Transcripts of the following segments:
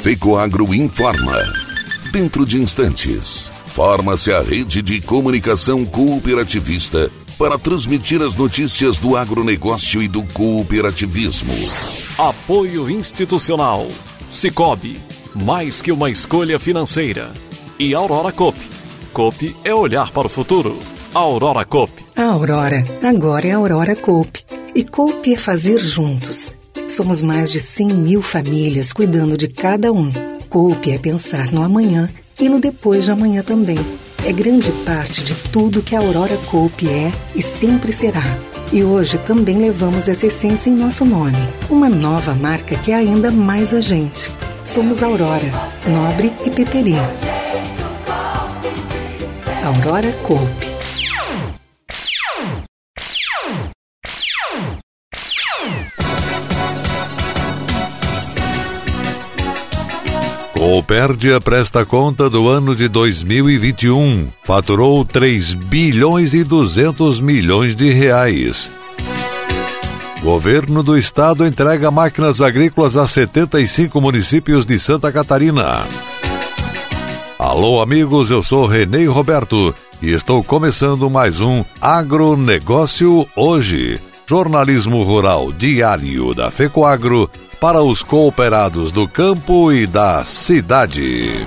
FECOAGRO informa. Dentro de instantes, forma-se a rede de comunicação cooperativista para transmitir as notícias do agronegócio e do cooperativismo. Apoio institucional. Cicobi, mais que uma escolha financeira. E Aurora Cop. Cop é olhar para o futuro. Aurora Cop. A Aurora agora é Aurora Cop. E Cop é fazer juntos. Somos mais de 100 mil famílias cuidando de cada um. Cop é pensar no amanhã e no depois de amanhã também é grande parte de tudo que a Aurora Cope é e sempre será. E hoje também levamos essa essência em nosso nome, uma nova marca que é ainda mais a gente. Somos Aurora, Nobre e Peperi. Aurora Cope. Copérdia presta conta do ano de 2021. Faturou 3 bilhões e 200 milhões de reais. Governo do Estado entrega máquinas agrícolas a 75 municípios de Santa Catarina. Alô, amigos, eu sou Renê Roberto e estou começando mais um Agronegócio Hoje. Jornalismo Rural Diário da FECOAGRO para os cooperados do campo e da cidade.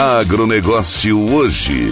Agronegócio hoje.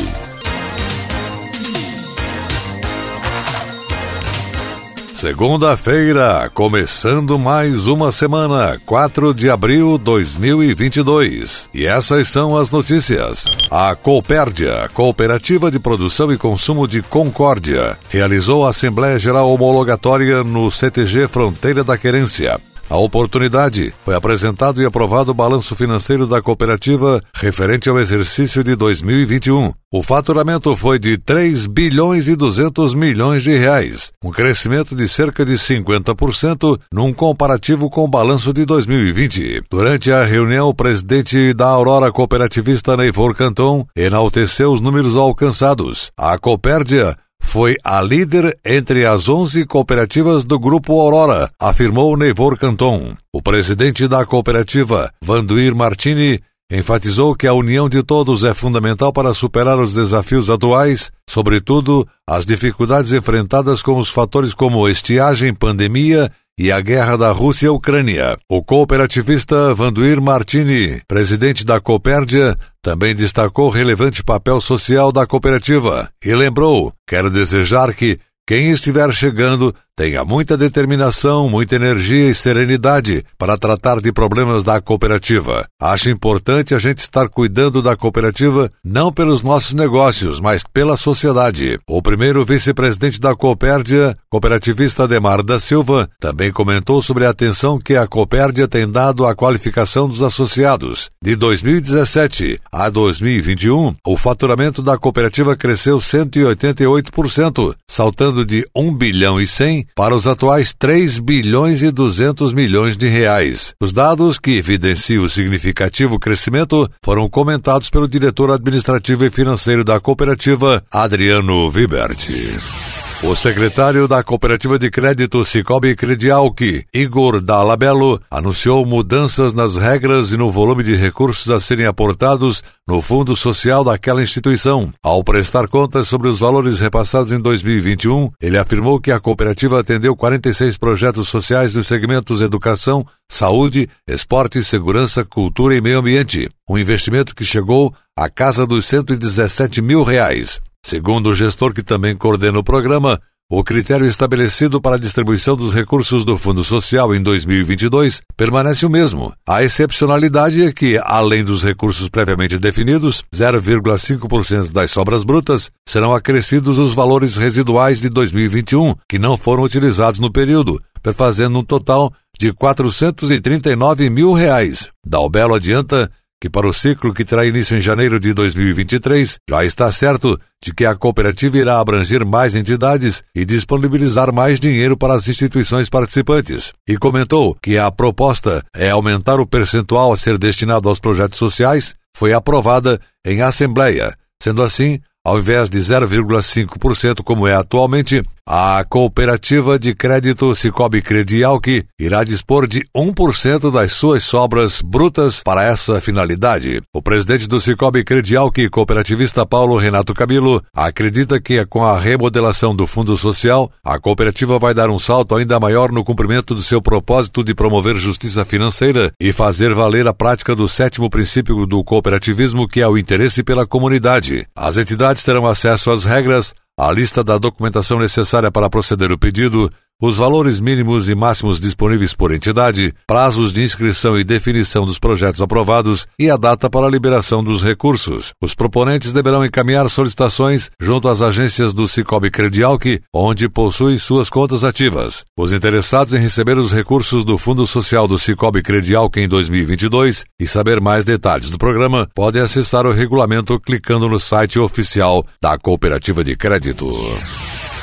Segunda-feira, começando mais uma semana, 4 de abril de 2022. E essas são as notícias. A Coopérdia, Cooperativa de Produção e Consumo de Concórdia, realizou a Assembleia Geral Homologatória no CTG Fronteira da Querência. A oportunidade foi apresentado e aprovado o balanço financeiro da cooperativa referente ao exercício de 2021. O faturamento foi de 3 bilhões e 200 milhões de reais, um crescimento de cerca de 50% num comparativo com o balanço de 2020. Durante a reunião, o presidente da Aurora Cooperativista Neivor Canton enalteceu os números alcançados. A Copérdia foi a líder entre as 11 cooperativas do Grupo Aurora, afirmou Neivor Canton. O presidente da cooperativa, Vanduir Martini, enfatizou que a união de todos é fundamental para superar os desafios atuais, sobretudo as dificuldades enfrentadas com os fatores como estiagem, pandemia e a guerra da Rússia e Ucrânia. O cooperativista Vanduir Martini, presidente da Copérdia, também destacou o relevante papel social da cooperativa e lembrou: quero desejar que quem estiver chegando tenha muita determinação, muita energia e serenidade para tratar de problemas da cooperativa. Acho importante a gente estar cuidando da cooperativa não pelos nossos negócios, mas pela sociedade. O primeiro vice-presidente da Coopérdia, cooperativista Ademar da Silva, também comentou sobre a atenção que a Coopérdia tem dado à qualificação dos associados. De 2017 a 2021, o faturamento da cooperativa cresceu 188%, saltando de 1 bilhão e 100 para os atuais 3 bilhões e 200 milhões de reais. Os dados que evidenciam o significativo crescimento foram comentados pelo diretor administrativo e financeiro da cooperativa, Adriano Viberti. O secretário da Cooperativa de Crédito Cicobi Credialc, Igor Dalabello, anunciou mudanças nas regras e no volume de recursos a serem aportados no Fundo Social daquela instituição. Ao prestar contas sobre os valores repassados em 2021, ele afirmou que a cooperativa atendeu 46 projetos sociais nos segmentos educação, saúde, esporte, segurança, cultura e meio ambiente. Um investimento que chegou à casa dos 117 mil reais. Segundo o gestor que também coordena o programa, o critério estabelecido para a distribuição dos recursos do Fundo Social em 2022 permanece o mesmo. A excepcionalidade é que, além dos recursos previamente definidos, 0,5% das sobras brutas serão acrescidos os valores residuais de 2021 que não foram utilizados no período, perfazendo um total de 439 mil reais. Dalbelo adianta que para o ciclo que terá início em janeiro de 2023, já está certo de que a cooperativa irá abranger mais entidades e disponibilizar mais dinheiro para as instituições participantes. E comentou que a proposta é aumentar o percentual a ser destinado aos projetos sociais, foi aprovada em assembleia. Sendo assim, ao invés de 0,5% como é atualmente, a cooperativa de crédito Cicobi Credial que irá dispor de 1% das suas sobras brutas para essa finalidade. O presidente do Cicobi Credial, que cooperativista Paulo Renato Camilo, acredita que com a remodelação do Fundo Social, a cooperativa vai dar um salto ainda maior no cumprimento do seu propósito de promover justiça financeira e fazer valer a prática do sétimo princípio do cooperativismo, que é o interesse pela comunidade. As entidades terão acesso às regras, a lista da documentação necessária para proceder o pedido, os valores mínimos e máximos disponíveis por entidade, prazos de inscrição e definição dos projetos aprovados e a data para a liberação dos recursos. Os proponentes deverão encaminhar solicitações junto às agências do Cicobi Credialc, onde possui suas contas ativas. Os interessados em receber os recursos do Fundo Social do Cicobi Credialc em 2022 e saber mais detalhes do programa, podem acessar o regulamento clicando no site oficial da Cooperativa de Crédito.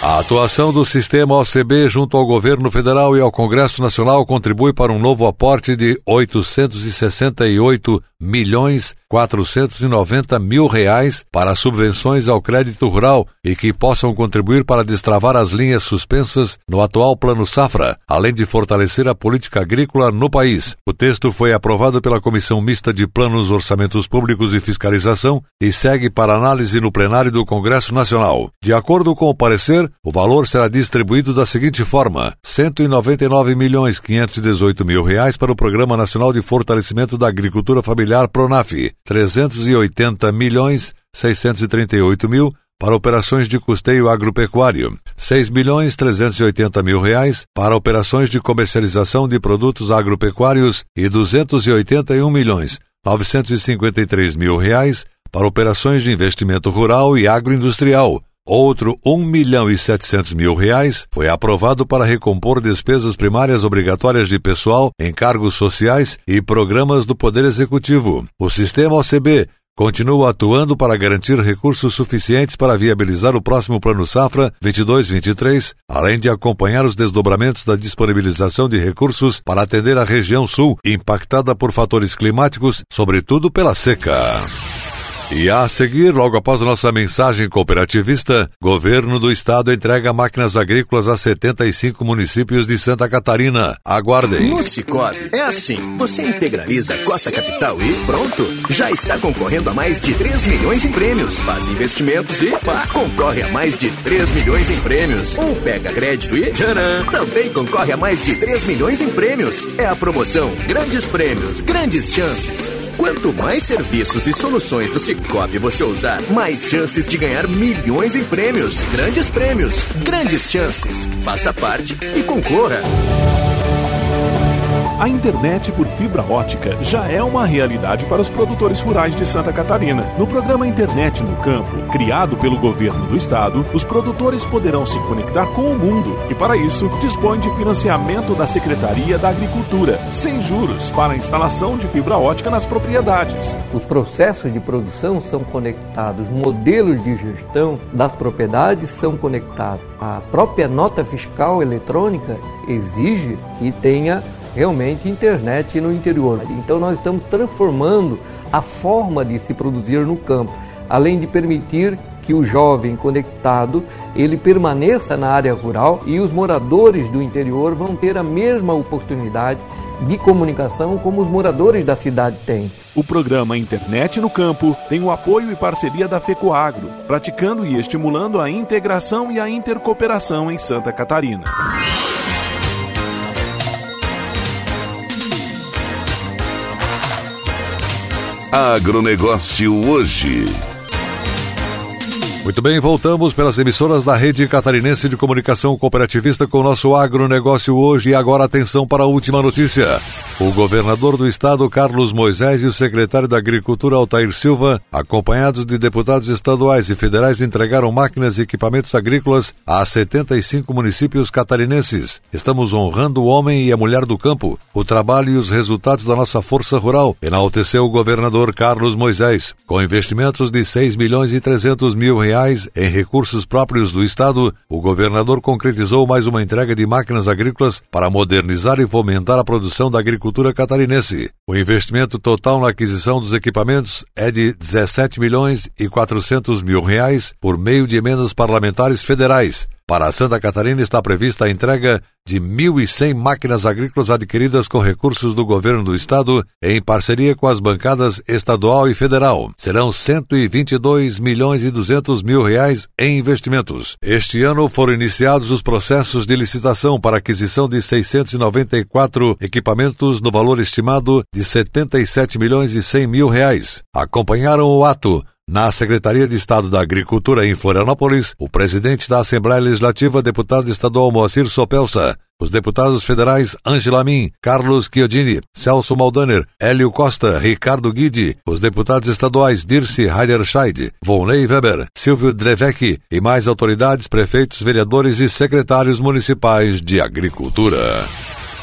A atuação do sistema OCB junto ao governo federal e ao Congresso Nacional contribui para um novo aporte de 868 milhões 490 mil reais para subvenções ao crédito rural e que possam contribuir para destravar as linhas suspensas no atual Plano Safra, além de fortalecer a política agrícola no país. O texto foi aprovado pela Comissão Mista de Planos, Orçamentos Públicos e Fiscalização e segue para análise no plenário do Congresso Nacional. De acordo com o parecer, o valor será distribuído da seguinte forma: 199 milhões 518 mil reais para o Programa Nacional de Fortalecimento da Agricultura Familiar Pronaf, 380 milhões 638 mil para operações de custeio agropecuário, 6 milhões 380 mil reais para operações de comercialização de produtos agropecuários e 281 milhões 953 mil reais para operações de investimento rural e agroindustrial, Outro um milhão e setecentos mil reais foi aprovado para recompor despesas primárias obrigatórias de pessoal, encargos sociais e programas do Poder Executivo. O sistema OCB continua atuando para garantir recursos suficientes para viabilizar o próximo Plano Safra 22-23, além de acompanhar os desdobramentos da disponibilização de recursos para atender a região sul, impactada por fatores climáticos, sobretudo pela seca. E a seguir, logo após a nossa mensagem cooperativista, governo do estado entrega máquinas agrícolas a 75 municípios de Santa Catarina. Aguardem. No Cicobi, é assim. Você integraliza a cota capital e pronto. Já está concorrendo a mais de 3 milhões em prêmios. Faz investimentos e pá, concorre a mais de 3 milhões em prêmios. Ou pega crédito e tcharam, também concorre a mais de 3 milhões em prêmios. É a promoção Grandes Prêmios, Grandes Chances. Quanto mais serviços e soluções do Cicobi você usar, mais chances de ganhar milhões em prêmios. Grandes prêmios, grandes chances. Faça parte e concorra. A internet por fibra ótica já é uma realidade para os produtores rurais de Santa Catarina. No programa Internet no Campo, criado pelo governo do estado, os produtores poderão se conectar com o mundo e, para isso, dispõe de financiamento da Secretaria da Agricultura, sem juros, para a instalação de fibra ótica nas propriedades. Os processos de produção são conectados, modelos de gestão das propriedades são conectados. A própria nota fiscal eletrônica exige que tenha realmente internet no interior. Então nós estamos transformando a forma de se produzir no campo, além de permitir que o jovem conectado ele permaneça na área rural e os moradores do interior vão ter a mesma oportunidade de comunicação como os moradores da cidade têm. O programa Internet no Campo tem o apoio e parceria da FECOAGRO, praticando e estimulando a integração e a intercooperação em Santa Catarina. Agronegócio hoje. Muito bem, voltamos pelas emissoras da Rede Catarinense de Comunicação Cooperativista com o nosso agronegócio hoje. E agora atenção para a última notícia. O governador do estado, Carlos Moisés, e o secretário da Agricultura, Altair Silva, acompanhados de deputados estaduais e federais, entregaram máquinas e equipamentos agrícolas a 75 municípios catarinenses. Estamos honrando o homem e a mulher do campo, o trabalho e os resultados da nossa força rural, enalteceu o governador Carlos Moisés. Com investimentos de 6 milhões e 300 mil reais em recursos próprios do Estado, o governador concretizou mais uma entrega de máquinas agrícolas para modernizar e fomentar a produção da agricultura catarinense. O investimento total na aquisição dos equipamentos é de 17 milhões e 400 mil reais por meio de emendas parlamentares federais. Para Santa Catarina está prevista a entrega de 1.100 máquinas agrícolas adquiridas com recursos do governo do estado em parceria com as bancadas estadual e federal. Serão 122 milhões e 200 mil reais em investimentos. Este ano foram iniciados os processos de licitação para aquisição de 694 equipamentos no valor estimado de 77 milhões e 100 mil reais. Acompanharam o ato na Secretaria de Estado da Agricultura em Florianópolis, o presidente da Assembleia Legislativa, deputado estadual Moacir Sopelsa, os deputados federais Angela Min, Carlos Chiodini, Celso Maldaner, Hélio Costa, Ricardo Guidi, os deputados estaduais Dirce Heiderscheid, Volney Weber, Silvio Drevec e mais autoridades, prefeitos, vereadores e secretários municipais de agricultura.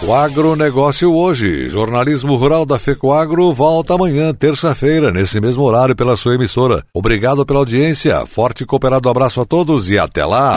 O agronegócio hoje. Jornalismo Rural da FECOAGRO volta amanhã, terça-feira, nesse mesmo horário, pela sua emissora. Obrigado pela audiência. Forte e cooperado abraço a todos e até lá.